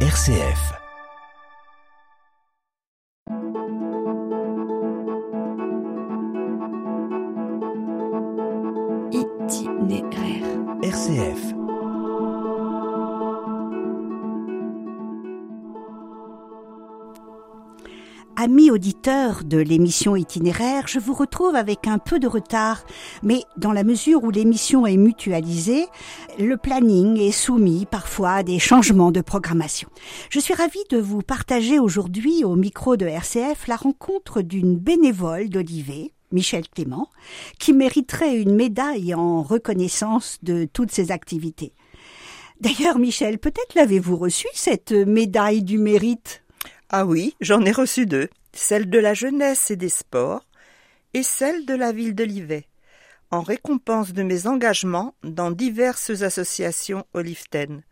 RCF. Amis auditeurs de l'émission itinéraire, je vous retrouve avec un peu de retard, mais dans la mesure où l'émission est mutualisée, le planning est soumis parfois à des changements de programmation. Je suis ravie de vous partager aujourd'hui au micro de RCF la rencontre d'une bénévole d'Olivet, Michel Clément, qui mériterait une médaille en reconnaissance de toutes ses activités. D'ailleurs, Michel, peut-être l'avez-vous reçue, cette médaille du mérite? Ah oui, j'en ai reçu deux, celle de la jeunesse et des sports et celle de la ville de Livet, en récompense de mes engagements dans diverses associations Oliften.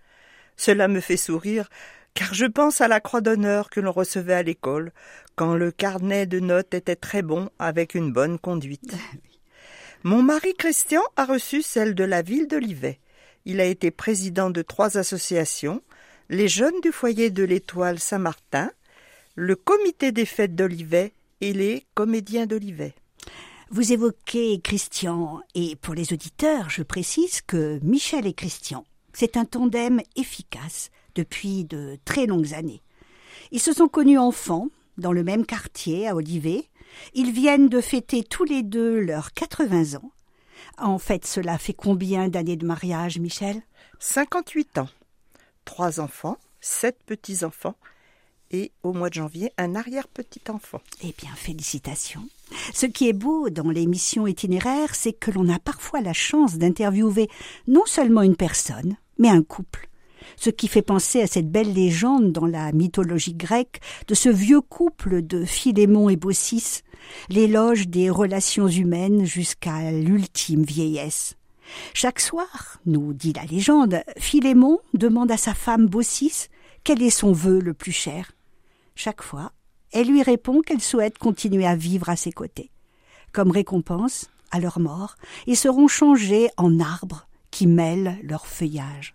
Cela me fait sourire car je pense à la croix d'honneur que l'on recevait à l'école quand le carnet de notes était très bon avec une bonne conduite. Mon mari Christian a reçu celle de la ville de Livet. Il a été président de trois associations, les jeunes du foyer de l'étoile Saint-Martin, le comité des fêtes d'Olivet et les comédiens d'Olivet. Vous évoquez Christian, et pour les auditeurs, je précise que Michel et Christian, c'est un tandem efficace depuis de très longues années. Ils se sont connus enfants, dans le même quartier, à Olivet. Ils viennent de fêter tous les deux leurs 80 ans. En fait, cela fait combien d'années de mariage, Michel? 58 ans. Trois enfants, sept petits-enfants, et au mois de janvier un arrière-petit-enfant. Eh bien, félicitations. Ce qui est beau dans l'émission itinéraire, c'est que l'on a parfois la chance d'interviewer non seulement une personne, mais un couple. Ce qui fait penser à cette belle légende dans la mythologie grecque de ce vieux couple de Philémon et Baucis, l'éloge des relations humaines jusqu'à l'ultime vieillesse. Chaque soir, nous dit la légende, Philémon demande à sa femme Baucis quel est son vœu le plus cher. Chaque fois, elle lui répond qu'elle souhaite continuer à vivre à ses côtés. Comme récompense, à leur mort, ils seront changés en arbres qui mêlent leur feuillage.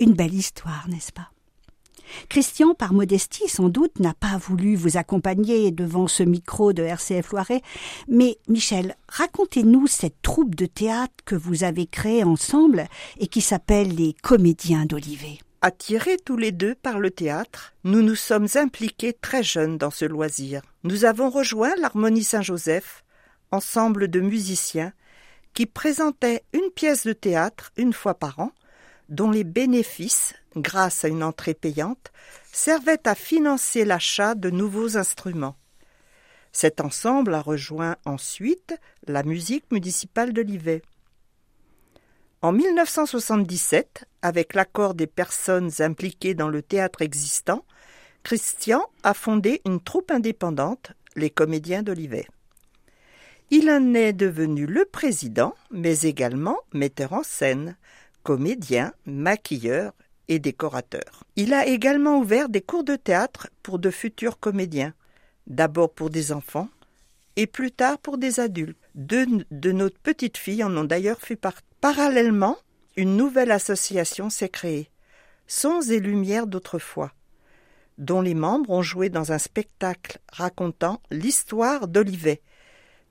Une belle histoire, n'est-ce pas? Christian, par modestie sans doute, n'a pas voulu vous accompagner devant ce micro de RCF Loiret, mais Michel, racontez-nous cette troupe de théâtre que vous avez créée ensemble et qui s'appelle les Comédiens d'Olivet. Attirés tous les deux par le théâtre, nous nous sommes impliqués très jeunes dans ce loisir. Nous avons rejoint l'Harmonie Saint-Joseph, ensemble de musiciens, qui présentait une pièce de théâtre une fois par an, dont les bénéfices, grâce à une entrée payante, servaient à financer l'achat de nouveaux instruments. Cet ensemble a rejoint ensuite la musique municipale de Livet. En 1977, avec l'accord des personnes impliquées dans le théâtre existant, Christian a fondé une troupe indépendante, les Comédiens d'Olivet. Il en est devenu le président, mais également metteur en scène, comédien, maquilleur et décorateur. Il a également ouvert des cours de théâtre pour de futurs comédiens, d'abord pour des enfants et plus tard pour des adultes. Deux de nos petites filles en ont d'ailleurs fait partie. Parallèlement, une nouvelle association s'est créée, Sons et Lumières d'autrefois, dont les membres ont joué dans un spectacle racontant l'histoire d'Olivet,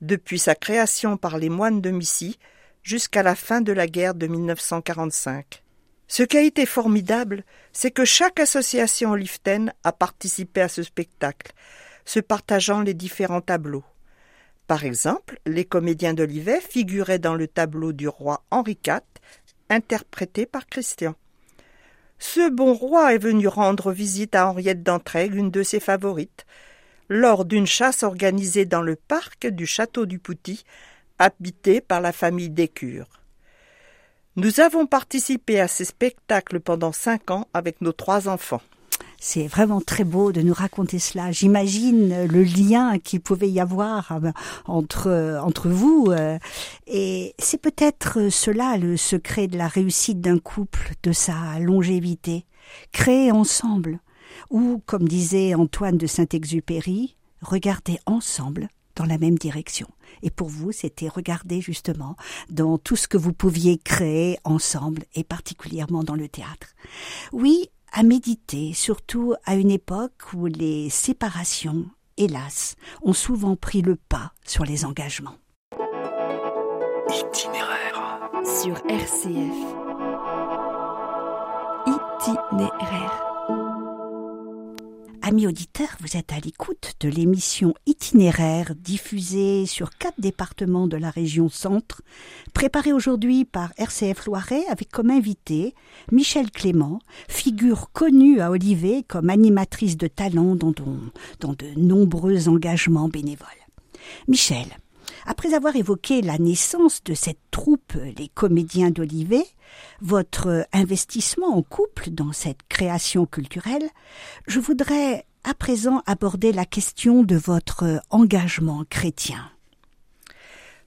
depuis sa création par les moines de Missy jusqu'à la fin de la guerre de 1945. Ce qui a été formidable, c'est que chaque association oliftaine a participé à ce spectacle, se partageant les différents tableaux. Par exemple, les comédiens d'Olivet figuraient dans le tableau du roi Henri IV, interprété par Christian. Ce bon roi est venu rendre visite à Henriette d'Entraigues, une de ses favorites, lors d'une chasse organisée dans le parc du château du Pouty, habité par la famille Descures. Nous avons participé à ces spectacles pendant cinq ans avec nos trois enfants. C'est vraiment très beau de nous raconter cela. J'imagine le lien qu'il pouvait y avoir euh, entre entre vous euh, et c'est peut-être cela le secret de la réussite d'un couple, de sa longévité, créer ensemble ou comme disait Antoine de Saint-Exupéry, regarder ensemble dans la même direction. Et pour vous, c'était regarder justement dans tout ce que vous pouviez créer ensemble et particulièrement dans le théâtre. Oui, à méditer, surtout à une époque où les séparations, hélas, ont souvent pris le pas sur les engagements. Itinéraire sur RCF. Itinéraire. Amis auditeurs, vous êtes à l'écoute de l'émission Itinéraire diffusée sur quatre départements de la région Centre, préparée aujourd'hui par RCF Loiret avec comme invité Michel Clément, figure connue à Olivet comme animatrice de talent dans, dans de nombreux engagements bénévoles. Michel, après avoir évoqué la naissance de cette troupe, les comédiens d'Olivet, votre investissement en couple dans cette création culturelle, je voudrais à présent aborder la question de votre engagement chrétien.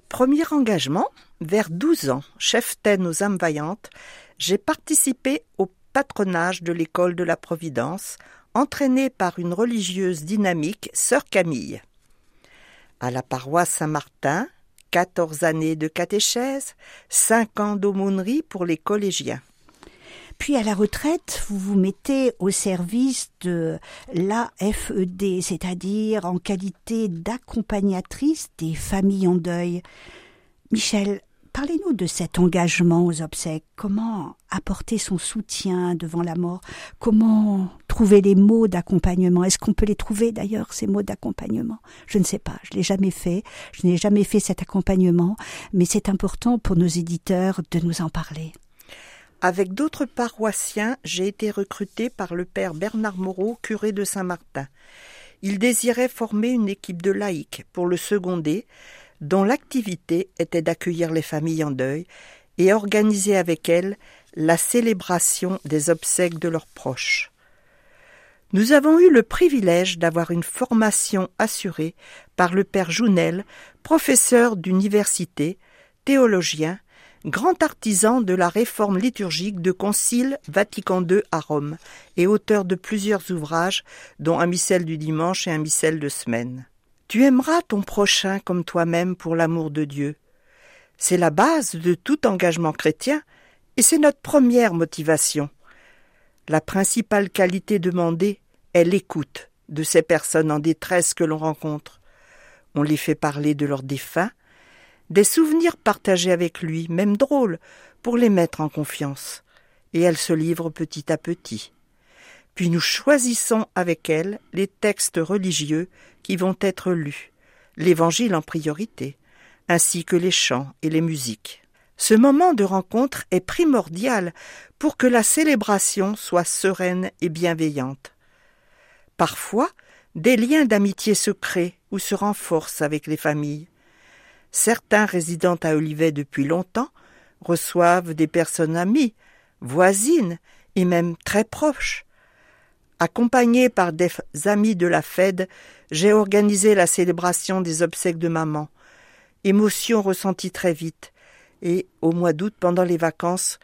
Premier engagement, vers 12 ans, chef-taine aux âmes vaillantes, j'ai participé au patronage de l'école de la Providence, entraîné par une religieuse dynamique, sœur Camille à la paroisse Saint-Martin, 14 années de catéchèse, 5 ans d'aumônerie pour les collégiens. Puis à la retraite, vous vous mettez au service de l'AFED, c'est-à-dire en qualité d'accompagnatrice des familles en deuil. Michel, Parlez-nous de cet engagement aux obsèques. Comment apporter son soutien devant la mort? Comment trouver les mots d'accompagnement? Est-ce qu'on peut les trouver d'ailleurs, ces mots d'accompagnement? Je ne sais pas, je l'ai jamais fait. Je n'ai jamais fait cet accompagnement, mais c'est important pour nos éditeurs de nous en parler. Avec d'autres paroissiens, j'ai été recruté par le père Bernard Moreau, curé de Saint-Martin. Il désirait former une équipe de laïcs pour le seconder, dont l'activité était d'accueillir les familles en deuil et organiser avec elles la célébration des obsèques de leurs proches. Nous avons eu le privilège d'avoir une formation assurée par le père Jounel, professeur d'université, théologien, grand artisan de la réforme liturgique de Concile Vatican II à Rome et auteur de plusieurs ouvrages, dont un missel du dimanche et un missel de semaine. Tu aimeras ton prochain comme toi-même pour l'amour de Dieu. C'est la base de tout engagement chrétien et c'est notre première motivation. La principale qualité demandée est l'écoute de ces personnes en détresse que l'on rencontre. On les fait parler de leurs défunts, des souvenirs partagés avec lui, même drôles, pour les mettre en confiance, et elles se livrent petit à petit puis nous choisissons avec elle les textes religieux qui vont être lus, l'Évangile en priorité, ainsi que les chants et les musiques. Ce moment de rencontre est primordial pour que la célébration soit sereine et bienveillante. Parfois, des liens d'amitié se créent ou se renforcent avec les familles. Certains résidant à Olivet depuis longtemps reçoivent des personnes amies, voisines et même très proches. Accompagné par des amis de la Fed, j'ai organisé la célébration des obsèques de maman. Émotion ressentie très vite, et au mois d'août, pendant les vacances,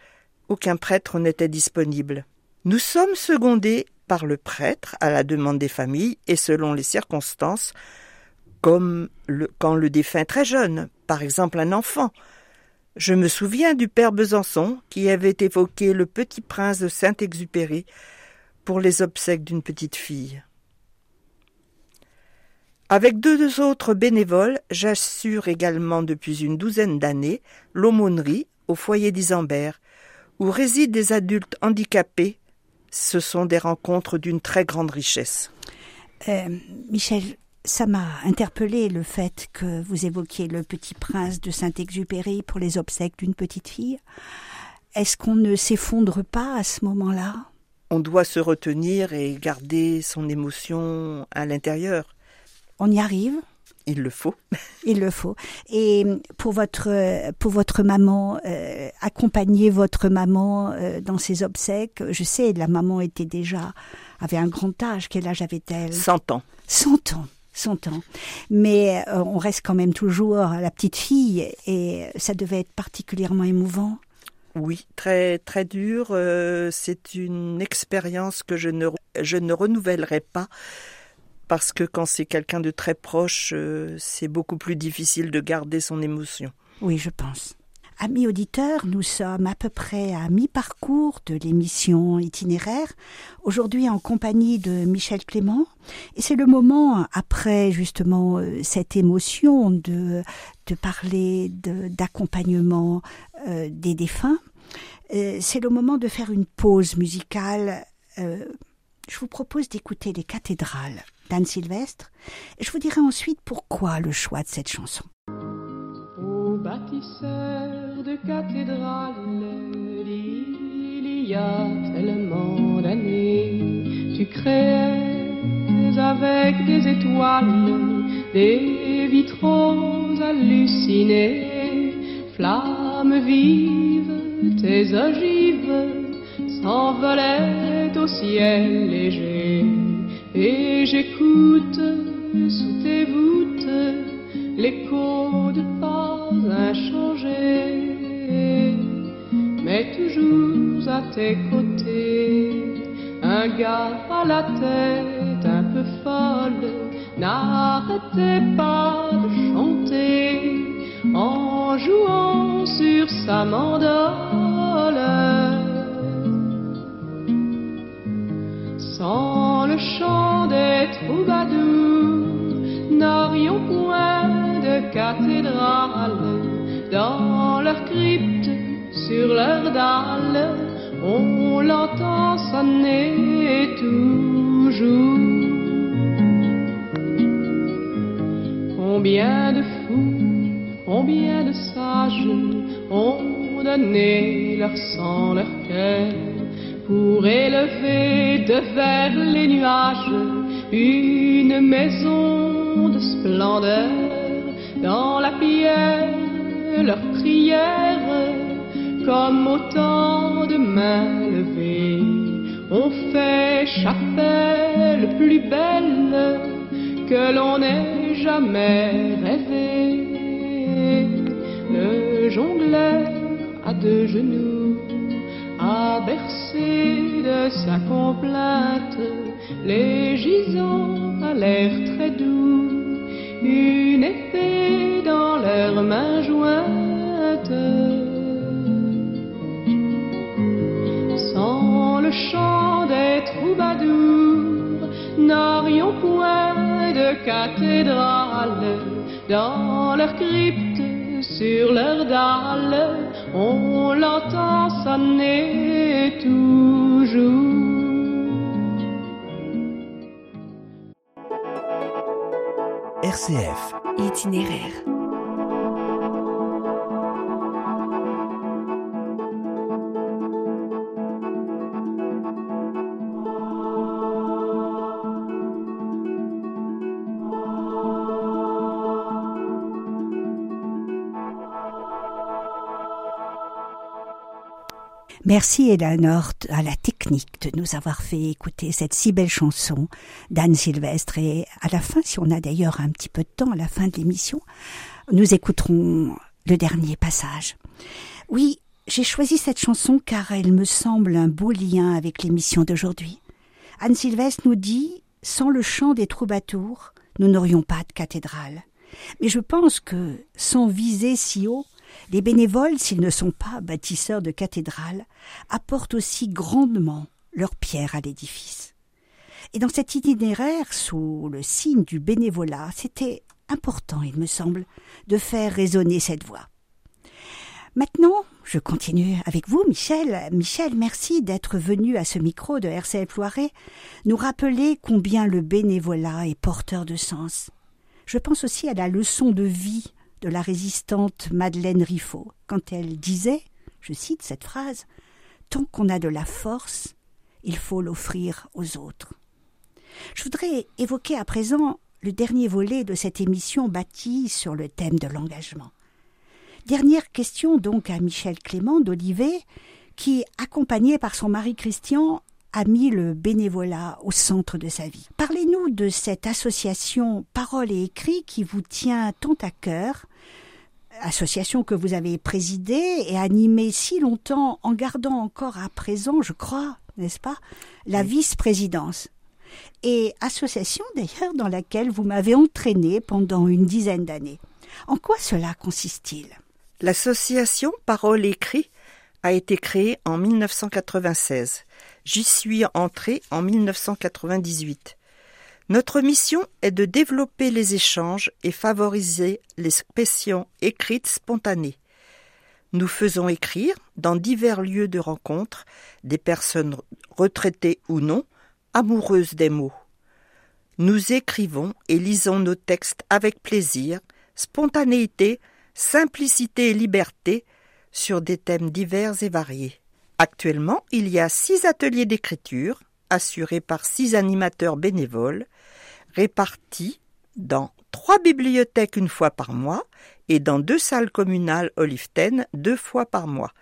aucun prêtre n'était disponible. Nous sommes secondés par le prêtre à la demande des familles et selon les circonstances, comme quand le défunt très jeune, par exemple un enfant. Je me souviens du père Besançon qui avait évoqué le petit prince de Saint-Exupéry pour les obsèques d'une petite fille. Avec deux autres bénévoles, j'assure également depuis une douzaine d'années l'aumônerie au foyer d'Isambert, où résident des adultes handicapés. Ce sont des rencontres d'une très grande richesse. Euh, Michel, ça m'a interpellé le fait que vous évoquiez le petit prince de Saint-Exupéry pour les obsèques d'une petite fille. Est-ce qu'on ne s'effondre pas à ce moment-là? On doit se retenir et garder son émotion à l'intérieur. On y arrive il le faut. Il le faut. Et pour votre pour votre maman, euh, accompagner votre maman euh, dans ses obsèques, je sais, la maman était déjà avait un grand âge. Quel âge avait-elle? 100 ans. 100 ans. 100 ans. Mais euh, on reste quand même toujours la petite fille et ça devait être particulièrement émouvant. Oui, très très dur. Euh, c'est une expérience que je ne je ne renouvellerai pas parce que quand c'est quelqu'un de très proche, euh, c'est beaucoup plus difficile de garder son émotion. Oui, je pense. Amis auditeurs, nous sommes à peu près à mi-parcours de l'émission itinéraire, aujourd'hui en compagnie de Michel Clément, et c'est le moment, après justement euh, cette émotion de, de parler d'accompagnement euh, des défunts, euh, c'est le moment de faire une pause musicale. je vous propose d'écouter les cathédrales d'Anne Sylvestre, et je vous dirai ensuite pourquoi le choix de cette chanson bâtisseur de cathédrales il y a tellement d'années, tu créais avec des étoiles des vitraux hallucinés, flammes vives, tes ogives s'envolaient au ciel léger, et j'écoute sous tes voûtes l'écho un gars à la tête un peu folle n'arrêtait pas de chanter en jouant sur sa mandole. Ont donné leur sang, leur cœur pour élever de vers les nuages une maison de splendeur dans la pierre, leur prière, comme autant de mains levées, on fait chapelle plus belle que l'on ait jamais rêvé. Le jongleur à deux genoux a bercé de sa complainte les gisants à l'air très doux, une épée dans leurs mains jointes. Sans le chant des troubadours, n'aurions point de cathédrale dans leur crypte, sur leurs dalles, on l'entend sonner toujours. RCF. Itinéraire. Merci Eleanor à la technique de nous avoir fait écouter cette si belle chanson d'Anne Sylvestre et à la fin, si on a d'ailleurs un petit peu de temps à la fin de l'émission, nous écouterons le dernier passage. Oui, j'ai choisi cette chanson car elle me semble un beau lien avec l'émission d'aujourd'hui. Anne Sylvestre nous dit Sans le chant des troubadours, nous n'aurions pas de cathédrale. Mais je pense que, sans viser si haut, les bénévoles, s'ils ne sont pas bâtisseurs de cathédrales, apportent aussi grandement leur pierre à l'édifice. Et dans cet itinéraire, sous le signe du bénévolat, c'était important, il me semble, de faire résonner cette voix. Maintenant, je continue avec vous, Michel. Michel, merci d'être venu à ce micro de RCF Loiret nous rappeler combien le bénévolat est porteur de sens. Je pense aussi à la leçon de vie de la résistante Madeleine Riffaut, quand elle disait, je cite cette phrase, Tant qu'on a de la force, il faut l'offrir aux autres. Je voudrais évoquer à présent le dernier volet de cette émission bâtie sur le thème de l'engagement. Dernière question donc à Michel Clément d'Olivet, qui, accompagné par son mari Christian, a mis le bénévolat au centre de sa vie. Parlez-nous de cette association Parole et Écrit qui vous tient tant à cœur, association que vous avez présidée et animée si longtemps en gardant encore à présent, je crois, n'est-ce pas, la vice-présidence. Et association d'ailleurs dans laquelle vous m'avez entraîné pendant une dizaine d'années. En quoi cela consiste-t-il? L'association Parole écrit a été créée en 1996. J'y suis entrée en 1998. Notre mission est de développer les échanges et favoriser l'expression écrite spontanée. Nous faisons écrire, dans divers lieux de rencontre, des personnes retraitées ou non, amoureuses des mots. Nous écrivons et lisons nos textes avec plaisir, spontanéité, simplicité et liberté sur des thèmes divers et variés. Actuellement, il y a six ateliers d'écriture assurés par six animateurs bénévoles répartis dans trois bibliothèques une fois par mois et dans deux salles communales Oliften deux fois par mois.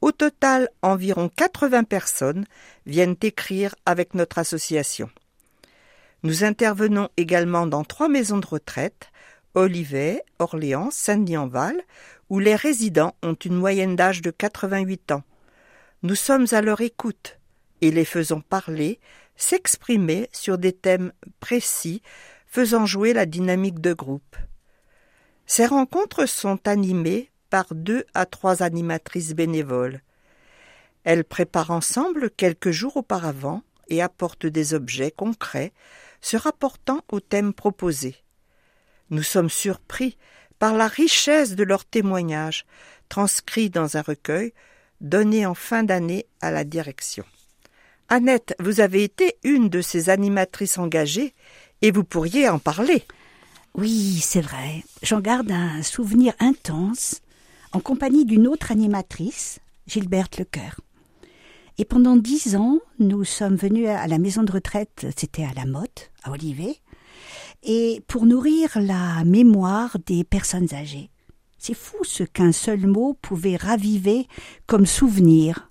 Au total, environ 80 personnes viennent écrire avec notre association. Nous intervenons également dans trois maisons de retraite, Olivet, Orléans, Saint-Denis-en-Val, où les résidents ont une moyenne d'âge de 88 ans. Nous sommes à leur écoute et les faisons parler, s'exprimer sur des thèmes précis, faisant jouer la dynamique de groupe. Ces rencontres sont animées par deux à trois animatrices bénévoles. Elles préparent ensemble quelques jours auparavant et apportent des objets concrets se rapportant au thème proposé. Nous sommes surpris par la richesse de leurs témoignages, transcrits dans un recueil donné en fin d'année à la direction. Annette, vous avez été une de ces animatrices engagées et vous pourriez en parler. Oui, c'est vrai. J'en garde un souvenir intense en compagnie d'une autre animatrice, Gilberte Lecoeur. Et pendant dix ans, nous sommes venus à la maison de retraite, c'était à la Motte, à Olivet, et pour nourrir la mémoire des personnes âgées. C'est fou ce qu'un seul mot pouvait raviver comme souvenir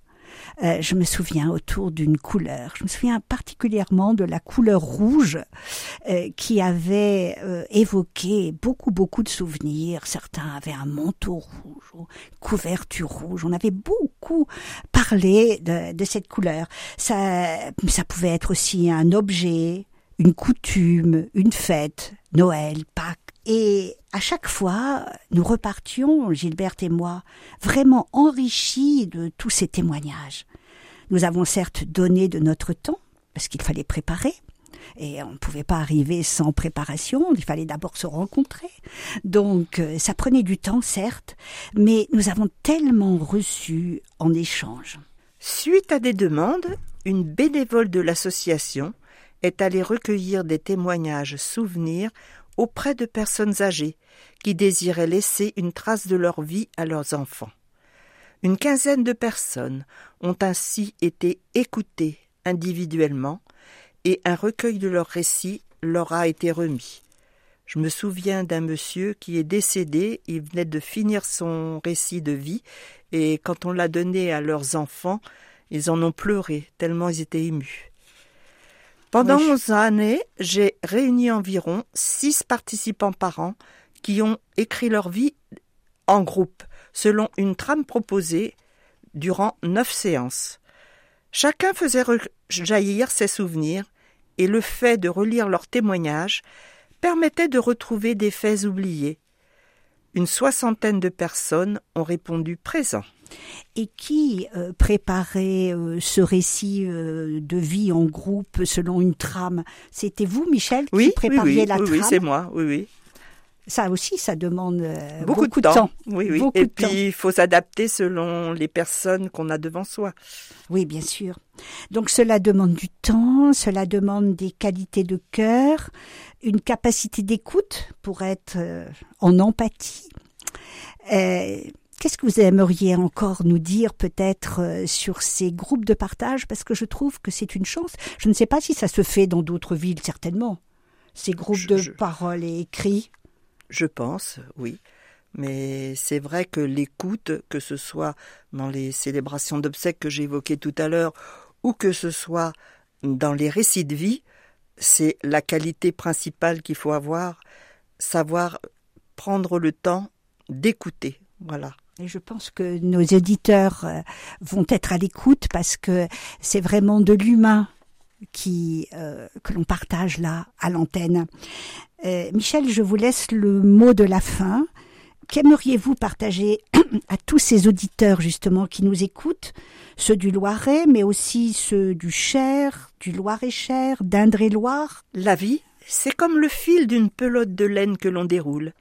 euh, je me souviens autour d'une couleur. Je me souviens particulièrement de la couleur rouge euh, qui avait euh, évoqué beaucoup, beaucoup de souvenirs. Certains avaient un manteau rouge, ou couverture rouge. On avait beaucoup parlé de, de cette couleur. Ça, ça pouvait être aussi un objet, une coutume, une fête, Noël, Pâques. Et à chaque fois, nous repartions, Gilberte et moi, vraiment enrichis de tous ces témoignages. Nous avons certes donné de notre temps, parce qu'il fallait préparer, et on ne pouvait pas arriver sans préparation, il fallait d'abord se rencontrer. Donc euh, ça prenait du temps, certes, mais nous avons tellement reçu en échange. Suite à des demandes, une bénévole de l'association est allée recueillir des témoignages souvenirs auprès de personnes âgées qui désiraient laisser une trace de leur vie à leurs enfants. Une quinzaine de personnes ont ainsi été écoutées individuellement et un recueil de leurs récits leur a été remis. Je me souviens d'un monsieur qui est décédé, il venait de finir son récit de vie, et quand on l'a donné à leurs enfants, ils en ont pleuré, tellement ils étaient émus. Pendant onze années, j'ai réuni environ six participants par an qui ont écrit leur vie en groupe, selon une trame proposée durant neuf séances. Chacun faisait rejaillir ses souvenirs, et le fait de relire leurs témoignages permettait de retrouver des faits oubliés. Une soixantaine de personnes ont répondu présent. Et qui euh, préparait euh, ce récit euh, de vie en groupe selon une trame? C'était vous, Michel, qui prépariez la trame Oui, c'est moi, oui, oui. Ça aussi, ça demande beaucoup, de temps. Oui, oui. Et puis, il faut s'adapter selon les personnes qu'on a devant soi. Oui, bien sûr. Donc, cela demande du temps, cela demande des qualités de cœur, une capacité d'écoute pour être en empathie. Qu'est-ce que vous aimeriez encore nous dire peut-être euh, sur ces groupes de partage? Parce que je trouve que c'est une chance. Je ne sais pas si ça se fait dans d'autres villes, certainement. Ces groupes de paroles et écrits. Je pense, oui. Mais c'est vrai que l'écoute, que ce soit dans les célébrations d'obsèques que j'évoquais tout à l'heure, ou que ce soit dans les récits de vie, c'est la qualité principale qu'il faut avoir, savoir prendre le temps d'écouter. Voilà. Et je pense que nos éditeurs euh, vont être à l'écoute parce que c'est vraiment de l'humain qui euh, que l'on partage là à l'antenne. Euh, Michel, je vous laisse le mot de la fin qu'aimeriez-vous partager à tous ces auditeurs justement qui nous écoutent, ceux du Loiret, mais aussi ceux du Cher, du Loir-et-Cher, d'Indre-et-Loire? La vie, c'est comme le fil d'une pelote de laine que l'on déroule.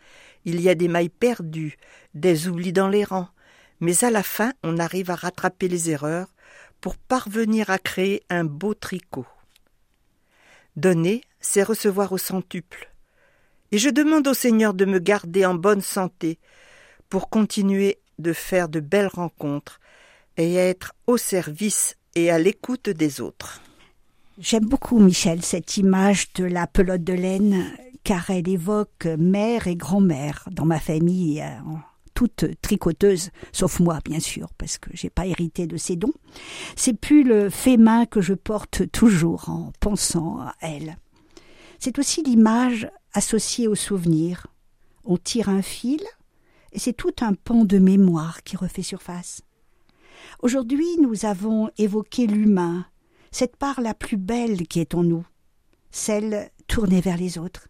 Il y a des mailles perdues, des oublis dans les rangs, mais à la fin on arrive à rattraper les erreurs pour parvenir à créer un beau tricot. Donner, c'est recevoir au centuple. Et je demande au Seigneur de me garder en bonne santé pour continuer de faire de belles rencontres et être au service et à l'écoute des autres. J'aime beaucoup, Michel, cette image de la pelote de laine, car elle évoque mère et grand-mère dans ma famille, euh, toute tricoteuse, sauf moi, bien sûr, parce que j'ai pas hérité de ces dons. C'est plus le fait main que je porte toujours en pensant à elle. C'est aussi l'image associée au souvenir. On tire un fil, et c'est tout un pan de mémoire qui refait surface. Aujourd'hui, nous avons évoqué l'humain, cette part la plus belle qui est en nous, celle tournée vers les autres.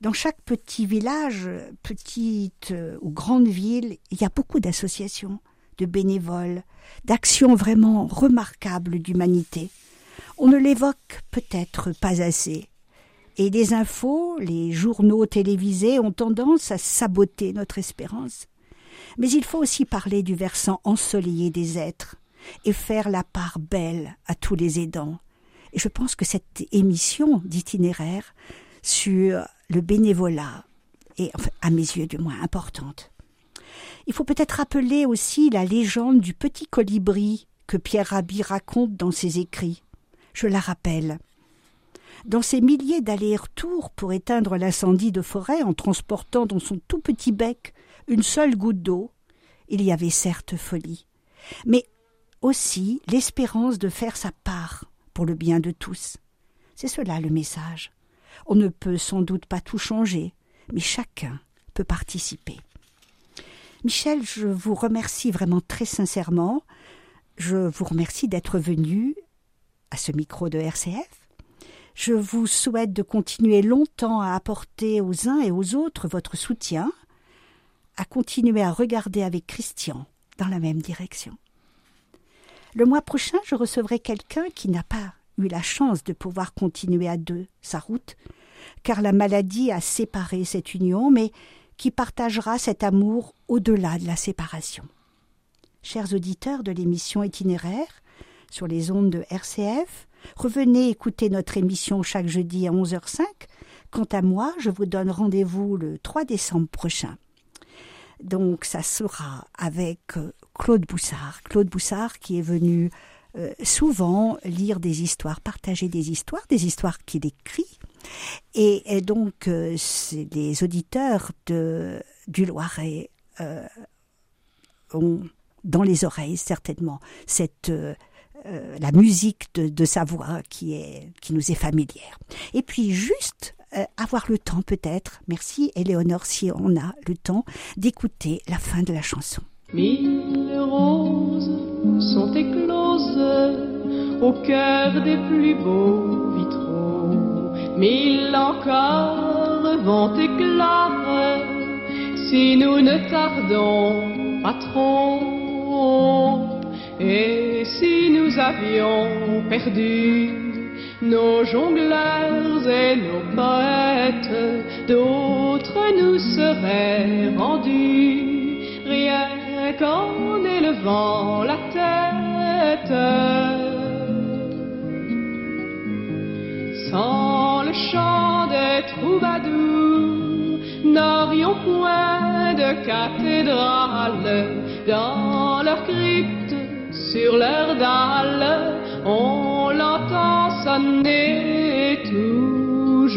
Dans chaque petit village, petite ou grande ville, il y a beaucoup d'associations, de bénévoles, d'actions vraiment remarquables d'humanité. On ne l'évoque peut-être pas assez. Et les infos, les journaux télévisés ont tendance à saboter notre espérance. Mais il faut aussi parler du versant ensoleillé des êtres et faire la part belle à tous les aidants. Et je pense que cette émission d'itinéraire sur le bénévolat est, à mes yeux du moins, importante. Il faut peut-être rappeler aussi la légende du petit colibri que Pierre Rabhi raconte dans ses écrits. Je la rappelle. Dans ses milliers d'allers-retours pour éteindre l'incendie de forêt en transportant dans son tout petit bec une seule goutte d'eau, il y avait certes folie, mais aussi l'espérance de faire sa part pour le bien de tous. C'est cela le message. On ne peut sans doute pas tout changer, mais chacun peut participer. Michel, je vous remercie vraiment très sincèrement. Je vous remercie d'être venu à ce micro de RCF. Je vous souhaite de continuer longtemps à apporter aux uns et aux autres votre soutien, à continuer à regarder avec Christian dans la même direction. Le mois prochain, je recevrai quelqu'un qui n'a pas eu la chance de pouvoir continuer à deux sa route, car la maladie a séparé cette union, mais qui partagera cet amour au-delà de la séparation. Chers auditeurs de l'émission itinéraire sur les ondes de RCF, Revenez écouter notre émission chaque jeudi à 11h05. Quant à moi, je vous donne rendez-vous le 3 décembre prochain. Donc ça sera avec euh, Claude Boussard. Claude Boussard qui est venu euh, souvent lire des histoires, partager des histoires, des histoires qu'il écrit. Et, donc euh, les auditeurs de, du Loiret ont dans les oreilles certainement cette euh, la musique de, sa voix qui, est, qui nous est familière. Et puis juste euh, avoir le temps peut-être, merci Éléonore si on a le temps, d'écouter la fin de la chanson. Mille roses sont au cœur des plus beaux vitraux. Mille encore vont éclore si nous ne tardons pas trop. Et si nous avions perdu nos jongleurs et nos poètes, d'autres nous seraient rendus, rien qu'en élevant la tête. Sans le chant des troubadours, n'aurions point de cathédrale. Dans leur crypte sur leur dalle, on l'entend sonner tout